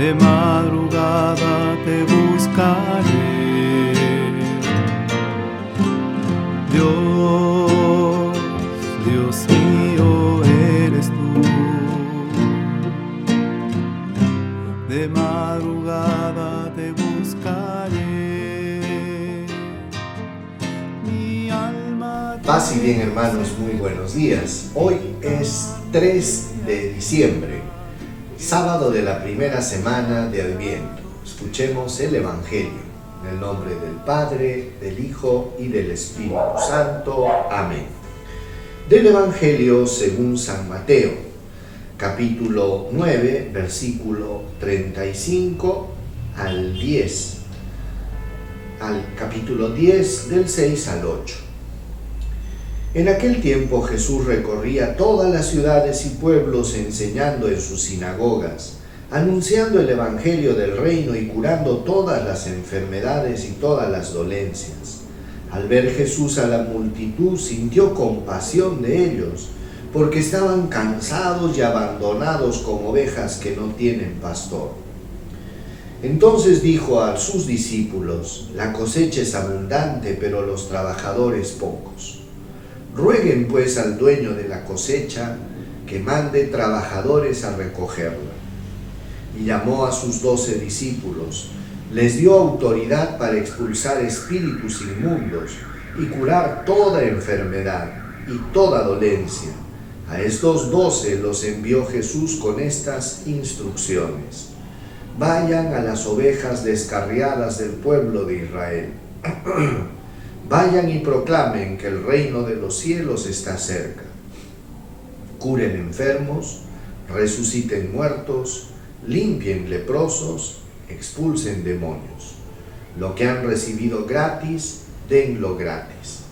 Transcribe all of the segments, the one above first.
de madrugada te buscaré. Dios, Dios mío eres tú. De madrugada te buscaré. Mi alma. Paz y bien hermanos, muy buenos días. Hoy es 3 de diciembre, sábado de la primera semana de Adviento. Escuchemos el Evangelio. En el nombre del Padre, del Hijo y del Espíritu Santo. Amén. Del Evangelio según San Mateo, capítulo 9, versículo 35 al 10. Al capítulo 10 del 6 al 8. En aquel tiempo Jesús recorría todas las ciudades y pueblos enseñando en sus sinagogas anunciando el Evangelio del reino y curando todas las enfermedades y todas las dolencias. Al ver Jesús a la multitud sintió compasión de ellos, porque estaban cansados y abandonados como ovejas que no tienen pastor. Entonces dijo a sus discípulos, la cosecha es abundante, pero los trabajadores pocos. Rueguen pues al dueño de la cosecha que mande trabajadores a recogerla y llamó a sus doce discípulos. Les dio autoridad para expulsar espíritus inmundos y curar toda enfermedad y toda dolencia. A estos doce los envió Jesús con estas instrucciones. Vayan a las ovejas descarriadas del pueblo de Israel. Vayan y proclamen que el reino de los cielos está cerca. Curen enfermos, resuciten muertos, limpien leprosos, expulsen demonios. Lo que han recibido gratis, denlo gratis.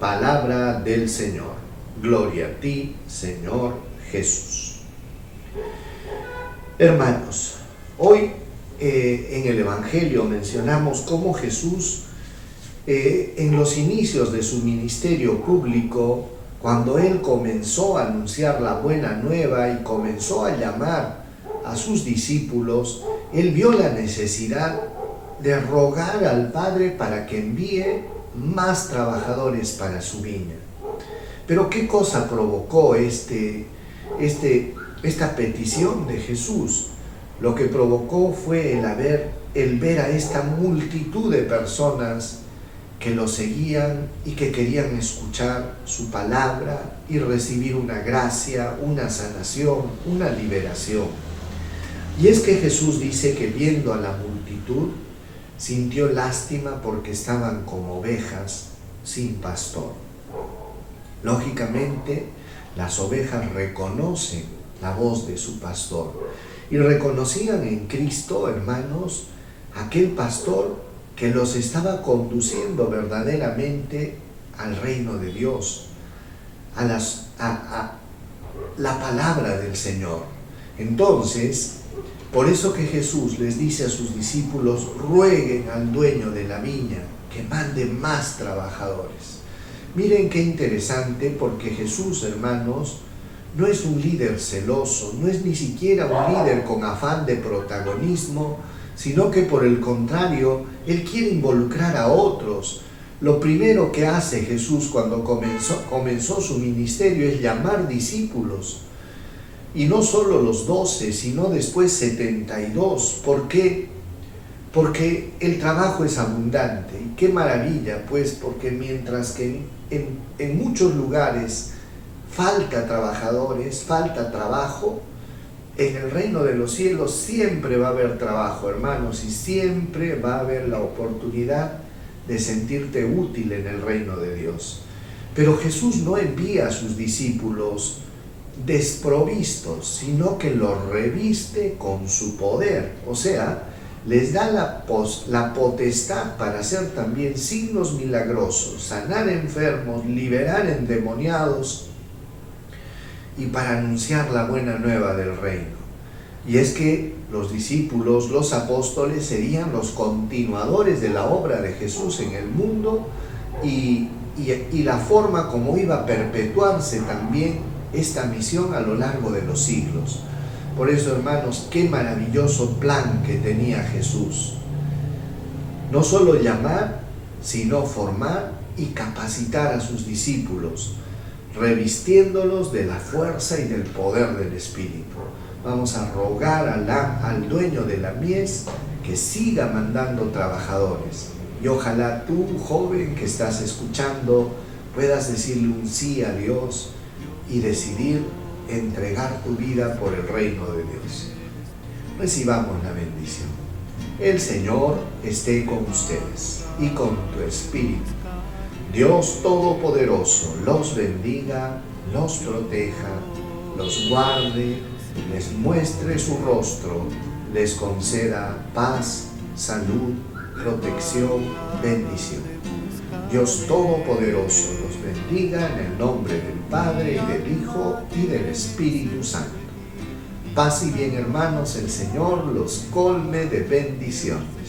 Palabra del Señor. Gloria a ti, Señor Jesús. Hermanos, hoy eh, en el Evangelio mencionamos cómo Jesús, eh, en los inicios de su ministerio público, cuando Él comenzó a anunciar la buena nueva y comenzó a llamar a sus discípulos, él vio la necesidad de rogar al Padre para que envíe más trabajadores para su viña. Pero ¿qué cosa provocó este, este, esta petición de Jesús? Lo que provocó fue el, haber, el ver a esta multitud de personas que lo seguían y que querían escuchar su palabra y recibir una gracia, una sanación, una liberación. Y es que Jesús dice que viendo a la multitud, sintió lástima porque estaban como ovejas sin pastor. Lógicamente, las ovejas reconocen la voz de su pastor y reconocían en Cristo, hermanos, aquel pastor que los estaba conduciendo verdaderamente al reino de Dios, a, las, a la palabra del Señor. Entonces, por eso que Jesús les dice a sus discípulos, rueguen al dueño de la viña que mande más trabajadores. Miren qué interesante porque Jesús, hermanos, no es un líder celoso, no es ni siquiera un líder con afán de protagonismo, sino que por el contrario, Él quiere involucrar a otros. Lo primero que hace Jesús cuando comenzó, comenzó su ministerio es llamar discípulos y no solo los 12, sino después 72. ¿Por qué? Porque el trabajo es abundante. Y qué maravilla, pues, porque mientras que en, en muchos lugares falta trabajadores, falta trabajo, en el reino de los cielos siempre va a haber trabajo, hermanos, y siempre va a haber la oportunidad de sentirte útil en el reino de Dios. Pero Jesús no envía a sus discípulos desprovistos, sino que los reviste con su poder. O sea, les da la, la potestad para hacer también signos milagrosos, sanar enfermos, liberar endemoniados y para anunciar la buena nueva del reino. Y es que los discípulos, los apóstoles serían los continuadores de la obra de Jesús en el mundo y, y, la forma como iba a perpetuarse también esta misión a lo largo de los siglos. Por eso, hermanos, qué maravilloso plan que tenía Jesús. No solo llamar, sino formar y capacitar a sus discípulos, revistiéndolos de la fuerza y del poder del Espíritu. Vamos a rogar al dueño de la mies que siga mandando trabajadores. Y ojalá tú, joven que estás escuchando, puedas decirle un sí a Dios y decidir entregar tu vida por el reino de Dios. Recibamos la bendición. El Señor esté con ustedes y con tu espíritu. Dios Todopoderoso los bendiga, los proteja, los guarde, les muestre su rostro, les conceda paz, salud, protección, bendición. Dios Todopoderoso los bendiga en el nombre del Padre y del Hijo y del Espíritu Santo. Paz y bien hermanos, el Señor los colme de bendiciones.